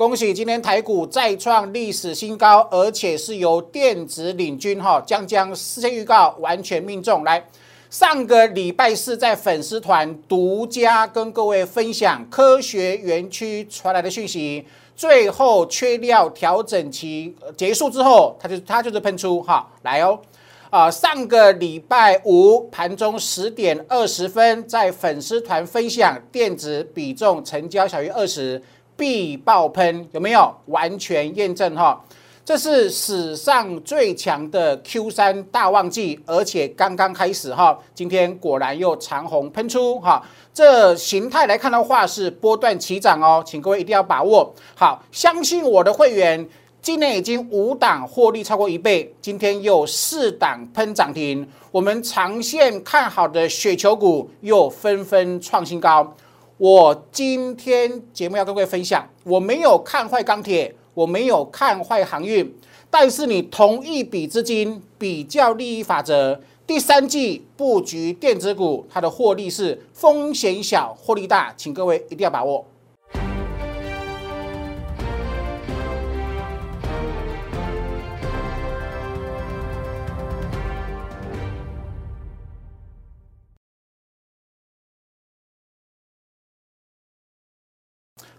恭喜今天台股再创历史新高，而且是由电子领军哈，将将事先预告完全命中。来，上个礼拜四在粉丝团独家跟各位分享科学园区传来的讯息，最后缺料调整期结束之后，它就它就是喷出哈，来哦。啊，上个礼拜五盘中十点二十分，在粉丝团分享电子比重成交小于二十必爆喷，有没有完全验证哈？这是史上最强的 Q 三大旺季，而且刚刚开始哈，今天果然又长虹喷出哈。这形态来看的话是波段起涨哦，请各位一定要把握好，相信我的会员。今年已经五档获利超过一倍，今天又四档喷涨停，我们长线看好的雪球股又纷纷创新高。我今天节目要跟各位分享，我没有看坏钢铁，我没有看坏航运，但是你同一笔资金比较利益法则，第三季布局电子股，它的获利是风险小，获利大，请各位一定要把握。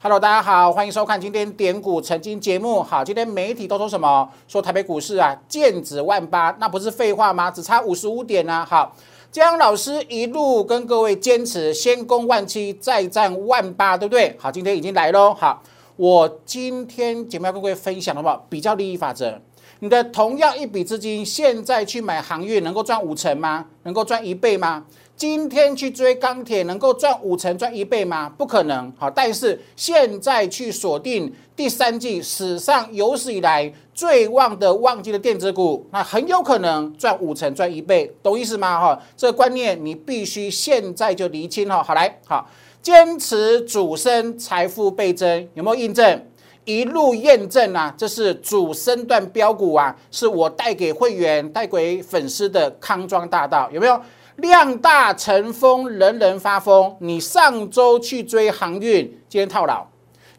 Hello，大家好，欢迎收看今天点股曾经节目。好，今天媒体都说什么？说台北股市啊，剑指万八，那不是废话吗？只差五十五点啊。好，江老师一路跟各位坚持，先攻万七，再战万八，对不对？好，今天已经来喽。好，我今天节目要跟各位分享的话，比较利益法则。你的同样一笔资金，现在去买航运，能够赚五成吗？能够赚一倍吗？今天去追钢铁能够赚五成赚一倍吗？不可能。好，但是现在去锁定第三季史上有史以来最旺的旺季的电子股，那很有可能赚五成赚一倍，懂意思吗？哈，这个观念你必须现在就厘清哈。好来，好，坚持主升，财富倍增，有没有印证？一路验证啊，这是主升段标股啊，是我带给会员、带给粉丝的康庄大道，有没有？量大成风，人人发疯。你上周去追航运，今天套牢。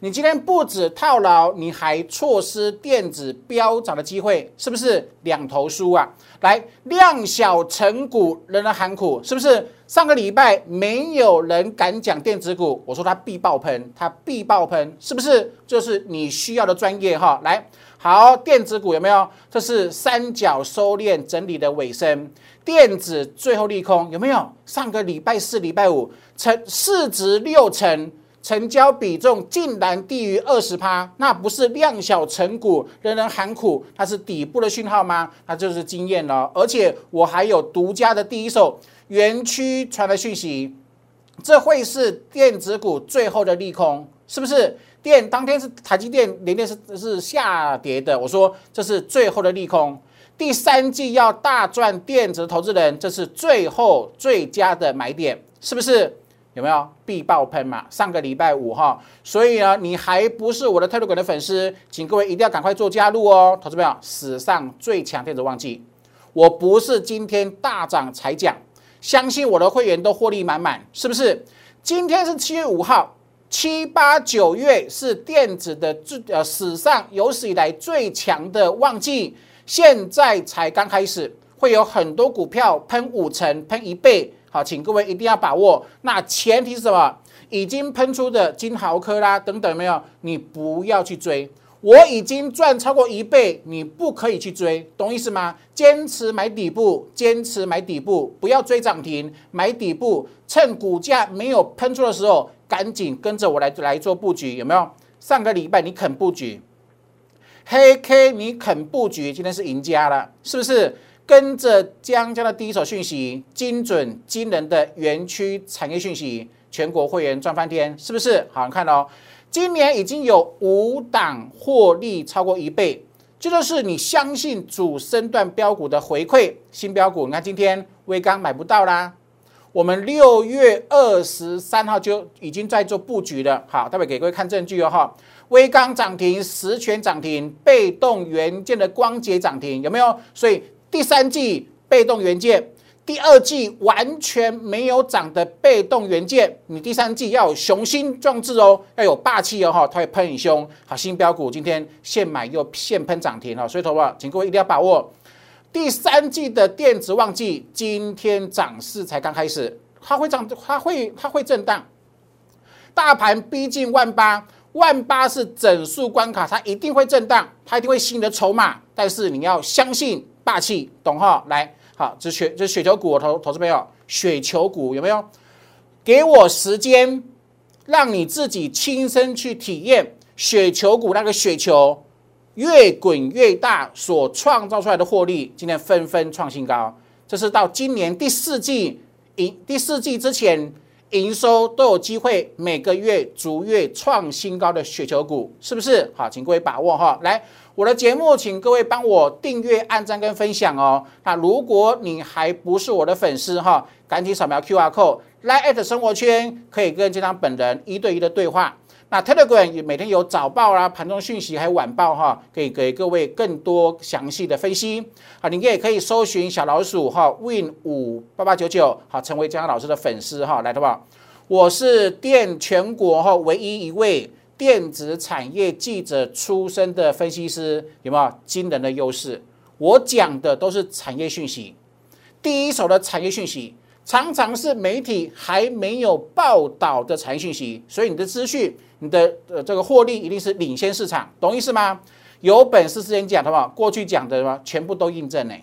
你今天不止套牢，你还错失电子飙涨的机会，是不是两头输啊？来，量小成股，人人喊苦，是不是？上个礼拜没有人敢讲电子股，我说它必爆喷，它必爆喷，是不是？就是你需要的专业哈。来，好，电子股有没有？这是三角收敛整理的尾声。电子最后利空有没有？上个礼拜四、礼拜五成市值六成，成交比重竟然低于二十趴，那不是量小成股，人人喊苦，它是底部的讯号吗？那就是经验了。而且我还有独家的第一手园区传来讯息，这会是电子股最后的利空，是不是？电当天是台积电连电是是下跌的，我说这是最后的利空。第三季要大赚，电子投资人，这是最后最佳的买点，是不是？有没有必爆喷嘛？上个礼拜五哈，所以呢，你还不是我的特鲁管的粉丝，请各位一定要赶快做加入哦，投资朋友，史上最强电子旺季，我不是今天大涨才讲，相信我的会员都获利满满，是不是？今天是七月五号，七八九月是电子的最呃史上有史以来最强的旺季。现在才刚开始，会有很多股票喷五成、喷一倍，好，请各位一定要把握。那前提是什么？已经喷出的金豪科啦等等，没有？你不要去追。我已经赚超过一倍，你不可以去追，懂意思吗？坚持买底部，坚持买底部，不要追涨停，买底部，趁股价没有喷出的时候，赶紧跟着我来来做布局，有没有？上个礼拜你肯布局？黑 K，你肯布局，今天是赢家了，是不是？跟着江江的第一手讯息，精准惊人的园区产业讯息，全国会员赚翻天，是不是？好看哦，今年已经有五档获利超过一倍，这就是你相信主升段标股的回馈。新标股，你看今天微刚买不到啦，我们六月二十三号就已经在做布局了。好，待会给各位看证据哦，哈。微钢涨停，实权涨停，被动元件的光捷涨停，有没有？所以第三季被动元件第二季完全没有涨的被动元件，你第三季要有雄心壮志哦，要有霸气哦哈，它会喷你凶。好，新标股今天现买又现喷涨停哈，所以投保，请各位一定要把握。第三季的电子旺季，今天涨势才刚开始，它会涨，它会它会震荡。大盘逼近万八，万八是整数关卡，它一定会震荡，它一定会吸引的筹码。但是你要相信霸气，懂哈？来。好，这雪这雪球股，投投资朋友，雪球股有没有？给我时间，让你自己亲身去体验雪球股那个雪球越滚越大所创造出来的获利，今天纷纷创新高。这是到今年第四季营第四季之前营收都有机会每个月逐月创新高的雪球股，是不是？好，请各位把握哈，来。我的节目，请各位帮我订阅、按赞跟分享哦。那如果你还不是我的粉丝哈，赶紧扫描 Q R code 来 at 生活圈，可以跟这张本人一对一的对话。那 Telegram 也每天有早报啦、盘中讯息还有晚报哈，可以给各位更多详细的分析。好，你也可以搜寻小老鼠哈 Win 五八八九九，好，成为江老师的粉丝哈，来的吧。我是电全国哈唯一一位。电子产业记者出身的分析师有没有惊人的优势？我讲的都是产业讯息，第一手的产业讯息，常常是媒体还没有报道的产业讯息，所以你的资讯、你的呃这个获利一定是领先市场，懂意思吗？有本事之前讲的嘛，过去讲的嘛，全部都印证呢。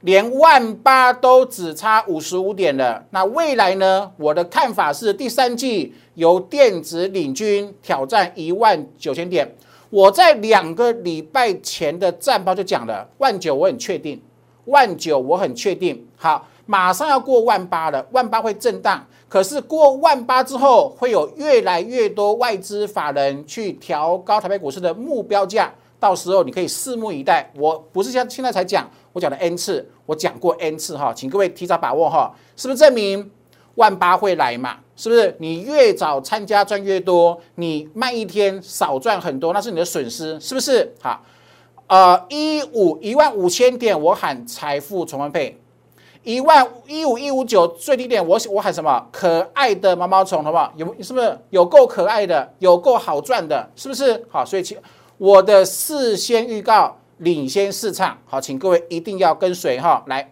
连万八都只差五十五点了，那未来呢？我的看法是第三季由电子领军挑战一万九千点。我在两个礼拜前的战报就讲了，万九我很确定，万九我很确定。好，马上要过万八了，万八会震荡，可是过万八之后会有越来越多外资法人去调高台北股市的目标价。到时候你可以拭目以待，我不是像现在才讲，我讲了 n 次，我讲过 n 次哈，请各位提早把握哈，是不是证明万八会来嘛？是不是？你越早参加赚越多，你慢一天少赚很多，那是你的损失，是不是？好，呃，一五一万五千点，我喊财富重分配，一万一五一五九最低点，我我喊什么？可爱的毛毛虫，好不好？有是不是有够可爱的，有够好赚的，是不是？好，所以请。我的事先预告领先市场，好，请各位一定要跟随哈。来，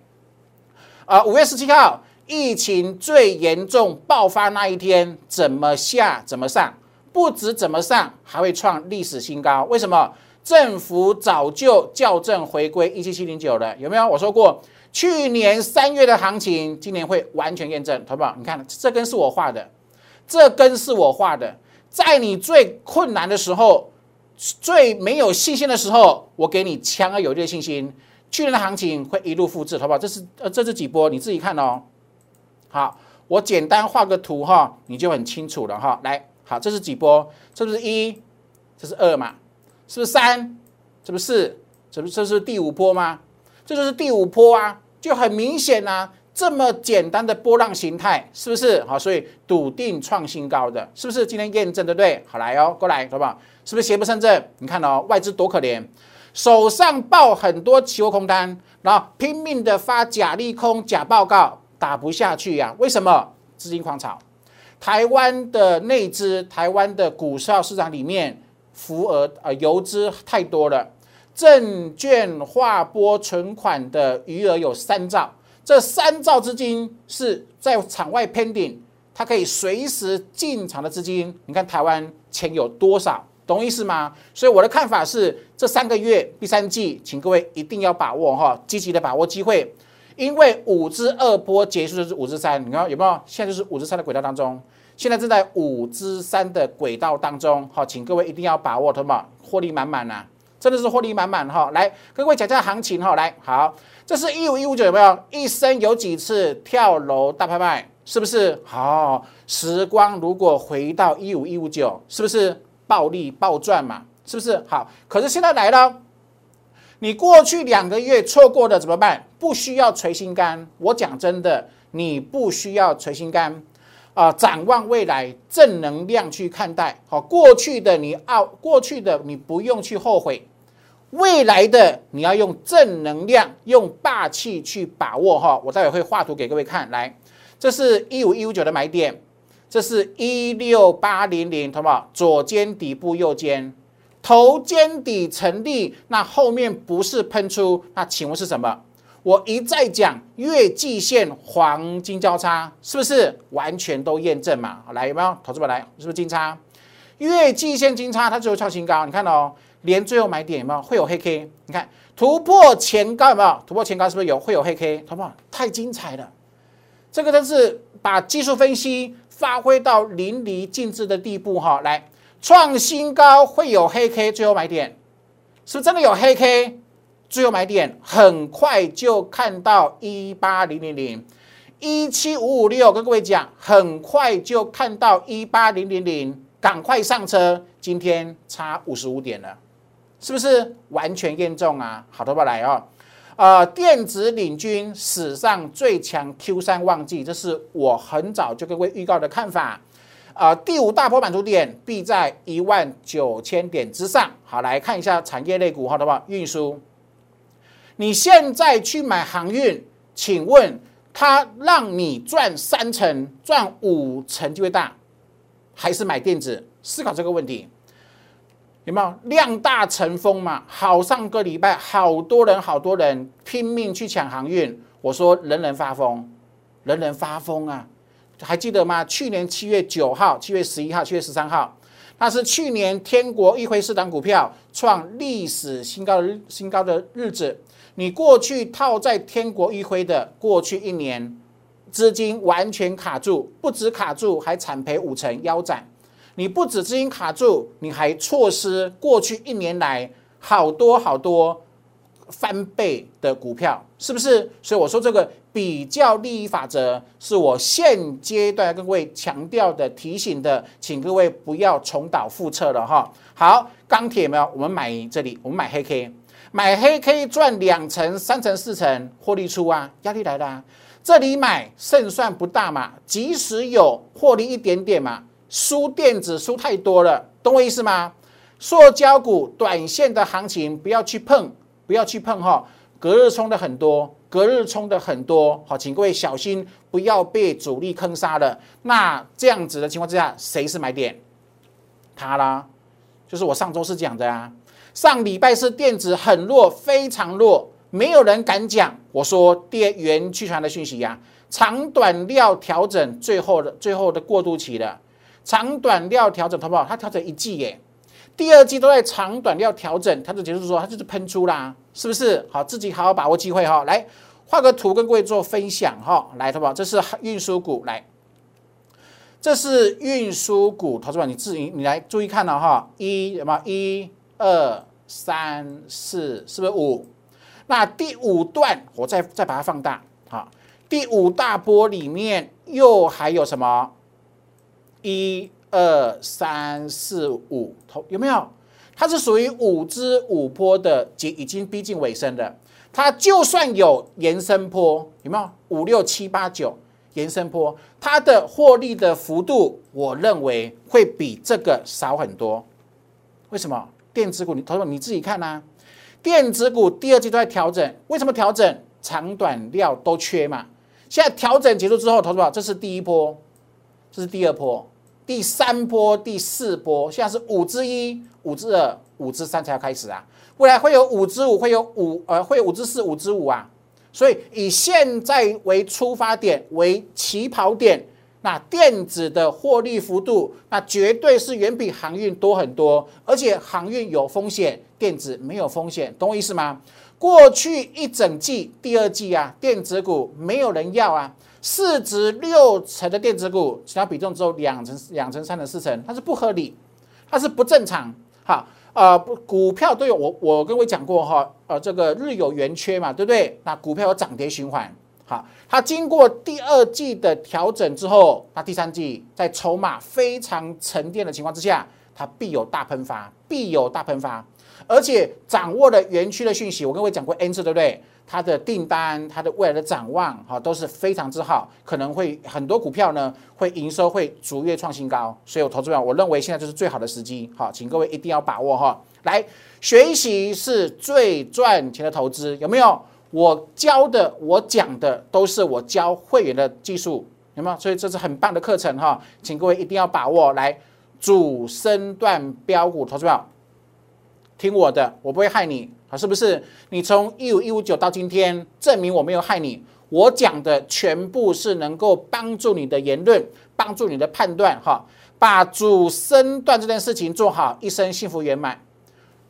啊，五月十七号疫情最严重爆发那一天，怎么下怎么上，不止怎么上，还会创历史新高。为什么？政府早就校正回归一七七零九了，有没有？我说过，去年三月的行情，今年会完全验证，好不好？你看这根是我画的，这根是我画的，在你最困难的时候。最没有信心的时候，我给你强而有力的信心。去年的行情会一路复制，好不好？这是呃，这是几波，你自己看哦。好，我简单画个图哈，你就很清楚了哈。来，好，这是几波？这不是一，这是二嘛？是不是三？这不是？这不这是第五波吗？这就是第五波啊，就很明显啊。这么简单的波浪形态，是不是好？所以笃定创新高的，是不是今天验证对不对？好来哦，过来好不好？是不是邪不胜正？你看哦，外资多可怜，手上抱很多期货空单，然后拼命的发假利空、假报告，打不下去呀？为什么？资金狂潮，台湾的内资、台湾的股票市场里面浮额呃游资太多了，证券划拨存款的余额有三兆。这三兆资金是在场外 pending，它可以随时进场的资金。你看台湾钱有多少，懂意思吗？所以我的看法是，这三个月第三季，请各位一定要把握哈，积极的把握机会，因为五之二波结束就是五之三，你看有没有？现在就是五之三的轨道当中，现在正在五之三的轨道当中，好，请各位一定要把握，好吗？获利满满呐，真的是获利满满哈。来，各位讲讲行情哈，来好。这是一五一五九有没有？一生有几次跳楼大拍卖？是不是？好，时光如果回到一五一五九，是不是暴利暴赚嘛？是不是？好，可是现在来了，你过去两个月错过的怎么办？不需要捶心肝。我讲真的，你不需要捶心肝啊！展望未来，正能量去看待。好，过去的你啊，过去的你不用去后悔。未来的你要用正能量，用霸气去把握哈。我待会会画图给各位看，来，这是一五一五九的买点，这是一六八零零，好不好？左肩底部，右肩头肩底成立，那后面不是喷出，那请问是什么？我一再讲月季线黄金交叉，是不是完全都验证嘛？来有没有？投资者来，是不是金叉？月季线金叉，它最后创新高，你看哦。连最后买点有没有会有黑 K？你看突破前高有没有突破前高？是不是有会有黑 K？好不好？太精彩了！这个真是把技术分析发挥到淋漓尽致的地步哈。来创新高会有黑 K，最后买点是不是真的有黑 K？最后买点很快就看到一八零零零一七五五六，跟各位讲，很快就看到一八零零零，赶快上车！今天差五十五点了。是不是完全验证啊？好，头发来哦。呃，电子领军史上最强 Q 三旺季，这是我很早就跟各位预告的看法。啊，第五大波满足点必在一万九千点之上。好，来看一下产业类股，好的吧？运输，你现在去买航运，请问它让你赚三成、赚五成就会大，还是买电子？思考这个问题。有没有量大成风嘛？好，上个礼拜好多人，好多人拼命去抢航运。我说人人发疯，人人发疯啊！还记得吗？去年七月九号、七月十一号、七月十三号，那是去年天国一辉四档股票创历史新高新高的日子。你过去套在天国一辉的过去一年，资金完全卡住，不止卡住，还惨赔五成，腰斩。你不止资金卡住，你还错失过去一年来好多好多翻倍的股票，是不是？所以我说这个比较利益法则是我现阶段各位强调的、提醒的，请各位不要重蹈覆辙了哈。好，钢铁没有？我们买这里，我们买黑 K，买黑 K 赚两成、三成、四成获利出啊，压力来了。这里买胜算不大嘛，即使有获利一点点嘛。输电子输太多了，懂我意思吗？塑胶股短线的行情不要去碰，不要去碰哈。隔日冲的很多，隔日冲的很多，好，请各位小心，不要被主力坑杀了。那这样子的情况之下，谁是买点？它啦，就是我上周是讲的啊。上礼拜是电子很弱，非常弱，没有人敢讲。我说电源去传的讯息呀，长短料调整，最后的最后的过渡期了。长短料调整，好不好？它调整一季耶，第二季都在长短料调整，它就结束说它就是喷出啦，是不是？好，自己好好把握机会哈。来画个图跟各位做分享哈。来，好不好？这是运输股，来，这是运输股，投资者你自己你来注意看了哈。一什么？一二三四，是不是五？那第五段我再再把它放大，好，第五大波里面又还有什么？一二三四五，头有没有？它是属于五支五波的，已已经逼近尾声的。它就算有延伸波，有没有？五六七八九延伸波，它的获利的幅度，我认为会比这个少很多。为什么？电子股，你投资你自己看呐。电子股第二季都在调整，为什么调整？长短料都缺嘛。现在调整结束之后，投资宝，这是第一波，这是第二波。第三波、第四波，现在是五之一、五之二、五之三才要开始啊！未来会有五之五，会有五呃，会有五之四、五之五啊！所以以现在为出发点、为起跑点，那电子的获利幅度，那绝对是远比航运多很多。而且航运有风险，电子没有风险，懂我意思吗？过去一整季、第二季啊，电子股没有人要啊。市值六成的电子股，其他比重只有两成、两成、三成、四成，它是不合理，它是不正常。好，呃，股票都有我我跟各位讲过哈，呃，这个日有圆缺嘛，对不对？那股票有涨跌循环。好，它经过第二季的调整之后，那第三季在筹码非常沉淀的情况之下，它必有大喷发，必有大喷发。而且掌握了园区的讯息，我跟各位讲过 N 次，对不对？它的订单，它的未来的展望，哈，都是非常之好，可能会很多股票呢，会营收会逐月创新高。所以，我投资票，我认为现在就是最好的时机，好，请各位一定要把握哈。来，学习是最赚钱的投资，有没有？我教的，我讲的都是我教会员的技术，有没有？所以这是很棒的课程哈，请各位一定要把握。来，主升段标股，投资票。听我的，我不会害你，啊，是不是？你从一五一五九到今天，证明我没有害你。我讲的全部是能够帮助你的言论，帮助你的判断，哈。把主升段这件事情做好，一生幸福圆满。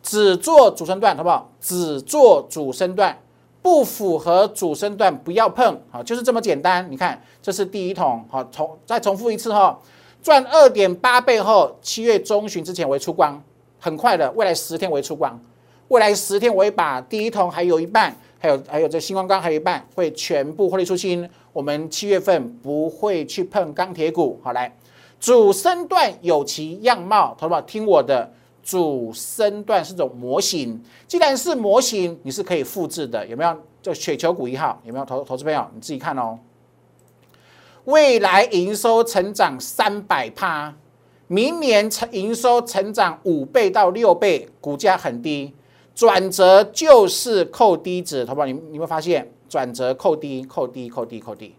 只做主升段，好不好？只做主升段，不符合主升段不要碰，好，就是这么简单。你看，这是第一桶，好，重再重复一次哈，赚二点八倍后，七月中旬之前为出光。很快的，未来十天我会出光，未来十天我会把第一桶还有一半，还有还有这星光钢还有一半会全部获利出清。我们七月份不会去碰钢铁股。好，来主升段有其样貌，投保听我的，主升段是种模型，既然是模型，你是可以复制的，有没有？就雪球股一号有没有？投投资朋友你自己看哦，未来营收成长三百趴。明年成营收成长五倍到六倍，股价很低，转折就是扣低值，好不好？你你会发现转折扣低，扣低，扣低，扣低，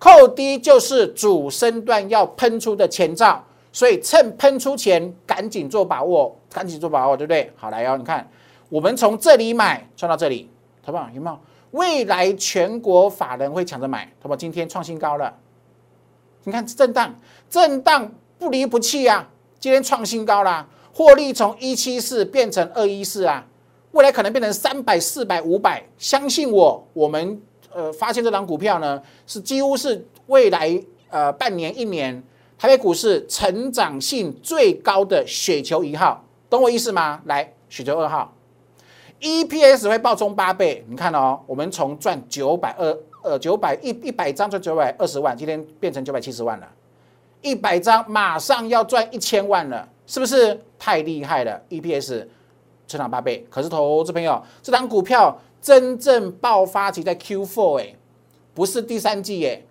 扣低就是主升段要喷出的前兆，所以趁喷出前赶紧做把握，赶紧做把握，对不对？好来哦，你看我们从这里买，赚到这里，好不好？有没有？未来全国法人会抢着买，好不好？今天创新高了，你看震荡，震荡。不离不弃啊！今天创新高啦，获利从一七四变成二一四啊，未来可能变成三百、四百、五百。相信我，我们呃发现这张股票呢，是几乎是未来呃半年、一年台北股市成长性最高的雪球一号，懂我意思吗？来，雪球二号，EPS 会暴冲八倍。你看哦，我们从赚九百二呃九百一一百张赚九百二十万，今天变成九百七十万了。一百张马上要赚一千万了，是不是太厉害了？EPS 成长八倍，可是投资朋友，这张股票真正爆发期在 Q4 哎，不是第三季哎，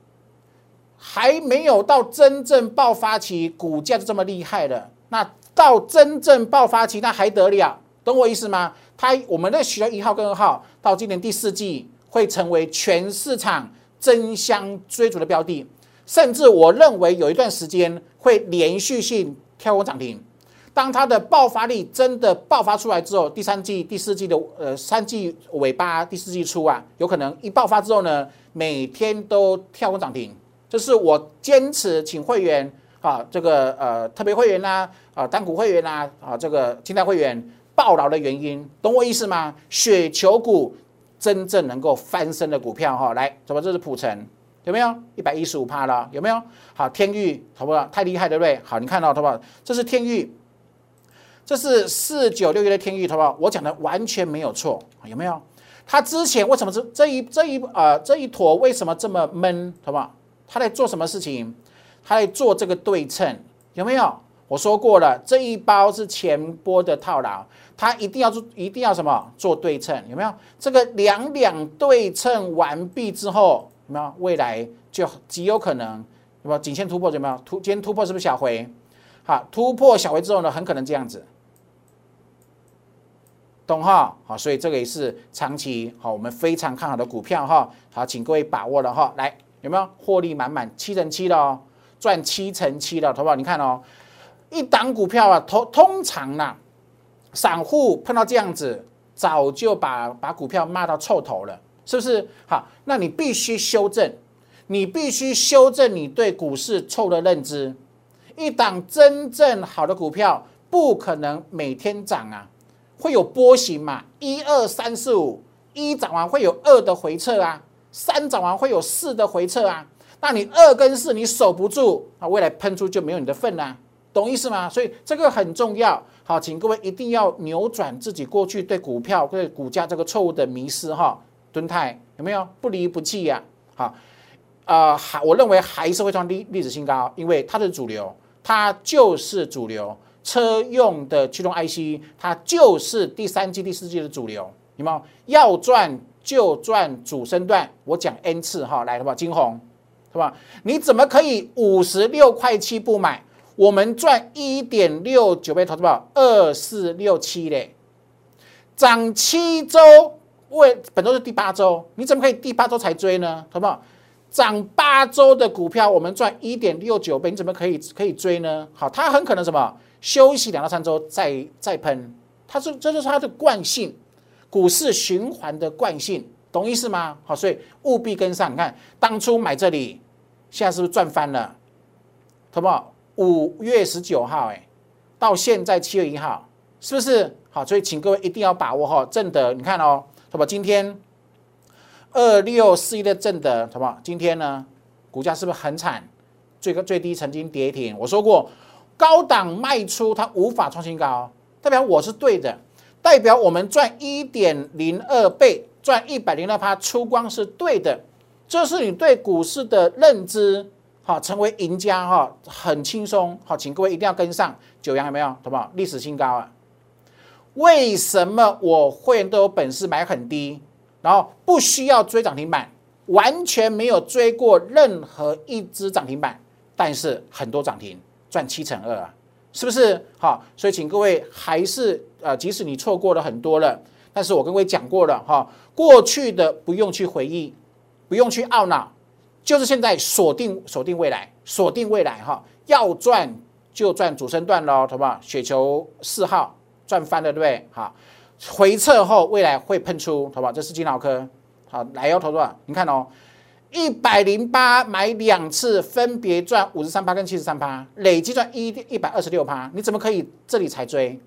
还没有到真正爆发期，股价就这么厉害了。那到真正爆发期，那还得了？懂我意思吗？它我们的学校一号跟二号，到今年第四季会成为全市场争相追逐的标的。甚至我认为有一段时间会连续性跳空涨停，当它的爆发力真的爆发出来之后，第三季、第四季的呃三季尾巴、第四季初啊，有可能一爆发之后呢，每天都跳空涨停。这是我坚持请会员啊，这个呃特别会员呐，啊单股会员呐，啊这个清代会员爆牢的原因，懂我意思吗？雪球股真正能够翻身的股票哈，来，什么？这是普成。有没有一百一十五帕了？有没有？好，天域，好不好？太厉害，对不对？好，你看到，好不好？这是天域，这是四九六一的天域，好不好？我讲的完全没有错，有没有？他之前为什么这这一这一呃这一坨为什么这么闷，好不好？他在做什么事情？他在做这个对称，有没有？我说过了，这一包是前波的套牢，他一定要做，一定要什么？做对称，有没有？这个两两对称完毕之后。有没有未来就极有可能有没有颈线突破？有没有突？今天突破是不是小回？好，突破小回之后呢，很可能这样子，懂哈？好，所以这个也是长期好，我们非常看好的股票哈。好，请各位把握了哈。来，有没有获利满满七成七的哦？赚七成七的，好不好？你看哦，一档股票啊，通通常呢，散户碰到这样子，早就把把股票骂到臭头了。是不是好？那你必须修正，你必须修正你对股市错的认知。一档真正好的股票不可能每天涨啊，会有波形嘛？一二三四五，一涨完会有二的回撤啊，三涨完会有四的回撤啊。那你二跟四你守不住，啊未来喷出就没有你的份啦，懂意思吗？所以这个很重要。好，请各位一定要扭转自己过去对股票、对股价这个错误的迷失哈。敦泰有没有不离不弃呀？好，呃，还我认为还是会创历历史新高，因为它是主流，它就是主流，车用的驱动 IC，它就是第三季、第四季的主流，有没有？要赚就赚主升段，我讲 N 次哈，来，好不好？金红，是吧？你怎么可以五十六块七不买？我们赚一点六九倍，投资宝二四六七嘞，涨七周，为本周是第八周，你怎么可以第八周才追呢？好不好？涨八周的股票，我们赚一点六九倍，你怎么可以可以追呢？好，它很可能什么休息两到三周再再喷，它是这就是它的惯性，股市循环的惯性，懂意思吗？好，所以务必跟上。你看当初买这里，现在是不是赚翻了？好不好？五月十九号，哎，到现在七月一号，是不是好？所以请各位一定要把握哈，正德，你看哦，那么？今天二六四一的正德，好不好？今天呢，股价是不是很惨？最高最低曾经跌停。我说过，高档卖出它无法创新高，代表我是对的，代表我们赚一点零二倍，赚一百零二趴出光是对的，这是你对股市的认知。好，成为赢家哈，很轻松。好，请各位一定要跟上九阳有没有？好不好？历史新高啊！为什么我会员都有本事买很低，然后不需要追涨停板，完全没有追过任何一只涨停板，但是很多涨停赚七成二啊，是不是？好，所以请各位还是呃，即使你错过了很多了，但是我跟各位讲过了哈，过去的不用去回忆，不用去懊恼。就是现在锁定锁定未来，锁定未来哈，要赚就赚主升段喽，好不好？雪球四号赚翻了，对不对？好，回撤后未来会喷出，好不好？这是金脑科，好来哦，投资，你看哦，一百零八买两次，分别赚五十三趴跟七十三趴，累计赚一一百二十六趴，你怎么可以这里才追？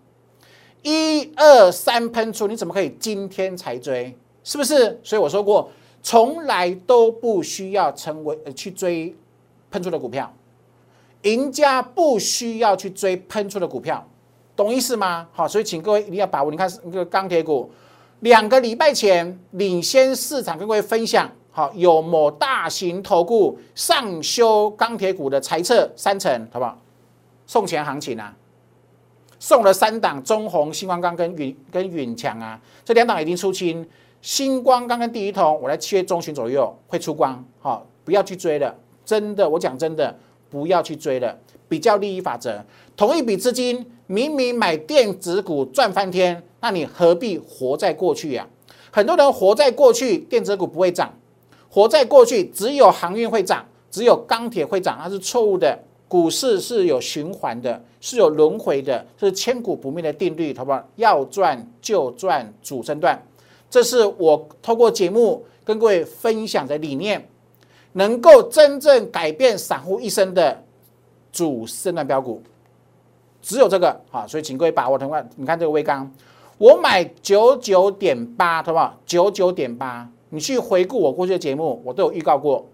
一二三喷出，你怎么可以今天才追？是不是？所以我说过。从来都不需要成为去追喷出的股票，赢家不需要去追喷出的股票，懂意思吗？好，所以请各位一定要把握。你看那个钢铁股，两个礼拜前领先市场跟各位分享，好，有某大型投顾上修钢铁股的猜测三成，好不好？送钱行情啊，送了三档中红、新光钢跟允跟允强啊，这两档已经出清。星光刚刚第一桶，我在七月中旬左右会出光，好，不要去追了，真的，我讲真的，不要去追了。比较利益法则，同一笔资金明明买电子股赚翻天，那你何必活在过去呀？很多人活在过去，电子股不会涨；活在过去，只有航运会涨，只有钢铁会涨，那是错误的。股市是有循环的，是有轮回的，是千古不灭的定律，好不好？要赚就赚主升段。这是我透过节目跟各位分享的理念，能够真正改变散户一生的主升段标股，只有这个好，所以请各位把握。同款，你看这个微钢，我买九九点八，好不好？九九点八，你去回顾我过去的节目，我都有预告过，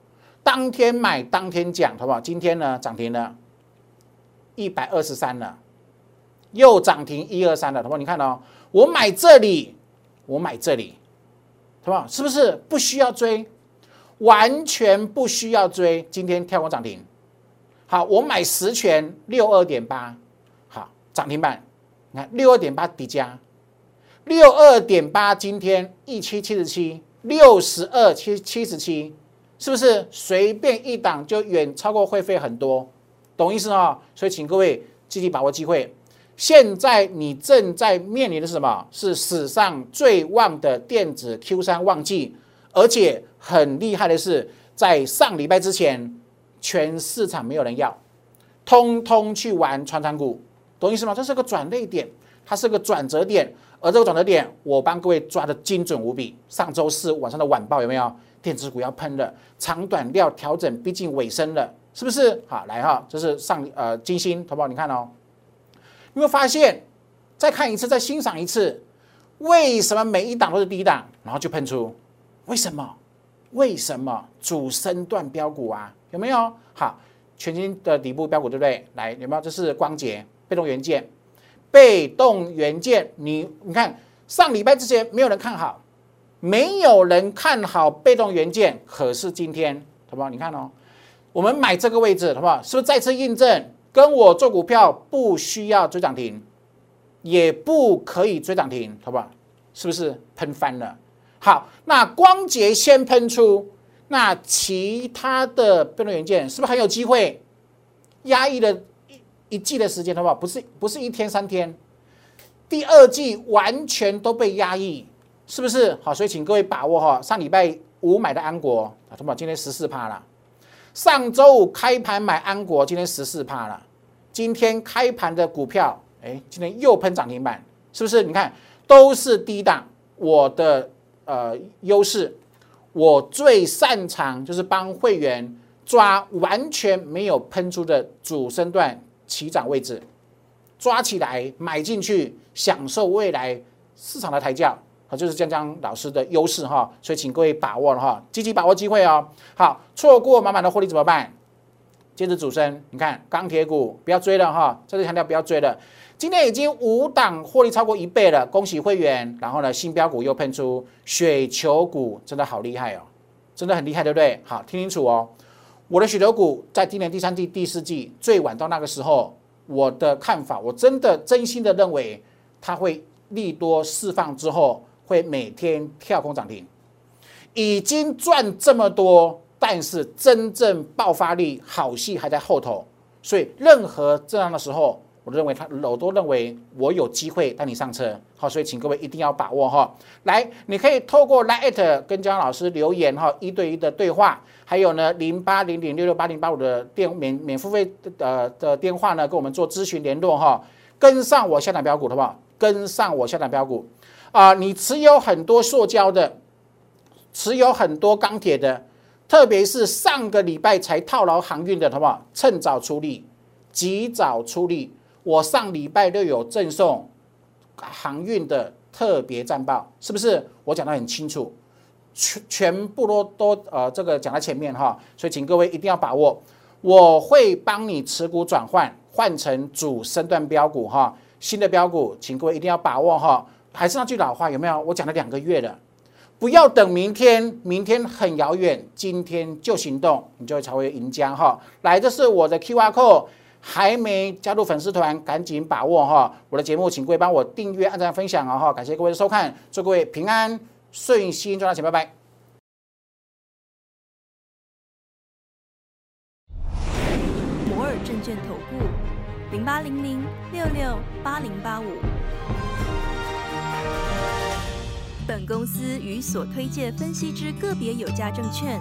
当天买当天讲，好不好？今天呢涨停了，一百二十三了，又涨停一二三了，好不好？你看哦，我买这里。我买这里，好不好？是不是不需要追？完全不需要追。今天跳空涨停，好，我买十权六二点八，涨停板。你看六二点八底价，六二点八今天一七七十七，六十二七七十七，是不是随便一档就远超过会费很多？懂意思啊？所以请各位积极把握机会。现在你正在面临的是什么？是史上最旺的电子 Q 三旺季，而且很厉害的是，在上礼拜之前，全市场没有人要，通通去玩传长股，懂意思吗？这是个转捩点，它是个转折点，而这个转折点，我帮各位抓的精准无比。上周四晚上的晚报有没有？电子股要喷了，长短料调整逼近尾声了，是不是？好，来哈，这是上呃金星，好不好？你看哦。有没有发现？再看一次，再欣赏一次，为什么每一档都是低档，然后就喷出？为什么？为什么主升段标股啊？有没有？好，全新的底部标股，对不对？来，有没有？这是光捷被动元件，被动元件，你你看，上礼拜之前没有人看好，没有人看好被动元件，可是今天，好不好？你看哦，我们买这个位置，好不好？是不是再次印证？跟我做股票不需要追涨停，也不可以追涨停，好不好？是不是喷翻了？好，那光洁先喷出，那其他的被动元件是不是很有机会？压抑了一季的时间，的话？不是不是一天三天，第二季完全都被压抑，是不是？好，所以请各位把握哈，上礼拜五买的安国啊，同宝今天十四趴了。上周五开盘买安国，今天十四趴了。今天开盘的股票，哎，今天又喷涨停板，是不是？你看都是低档，我的呃优势，我最擅长就是帮会员抓完全没有喷出的主升段起涨位置，抓起来买进去，享受未来市场的抬价。就是江江老师的优势哈，所以请各位把握了哈，积极把握机会哦。好，错过满满的获利怎么办？接着主升，你看钢铁股不要追了哈，再次强调不要追了。今天已经五档获利超过一倍了，恭喜会员。然后呢，新标股又喷出，雪球股真的好厉害哦，真的很厉害，对不对？好，听清楚哦。我的许多股在今年第三季、第四季最晚到那个时候，我的看法，我真的真心的认为它会利多释放之后。会每天跳空涨停，已经赚这么多，但是真正爆发力好戏还在后头，所以任何这样的时候，我认为他我都认为我有机会带你上车，好，所以请各位一定要把握哈。来，你可以透过 Line 跟江老师留言哈，一对一的对话，还有呢零八零零六六八零八五的电免免付费呃的电话呢，跟我们做咨询联络哈，跟上我下档标股好不好？跟上我下档标股。啊，你持有很多塑胶的，持有很多钢铁的，特别是上个礼拜才套牢航运的，好不好？趁早出力，及早出力。我上礼拜六有赠送航运的特别战报，是不是？我讲的很清楚，全全部都都呃，这个讲在前面哈。所以请各位一定要把握，我会帮你持股转换，换成主升段标股哈，新的标股，请各位一定要把握哈。还是那句老话，有没有？我讲了两个月了，不要等明天，明天很遥远，今天就行动，你就会成为赢家哈。来，这是我的 Q R code，还没加入粉丝团，赶紧把握哈。我的节目，请各位帮我订阅、按赞、分享啊哈。感谢各位的收看，祝各位平安顺心，赚到钱，拜拜。摩尔证券投顾零八零零六六八零八五。本公司与所推介分析之个别有价证券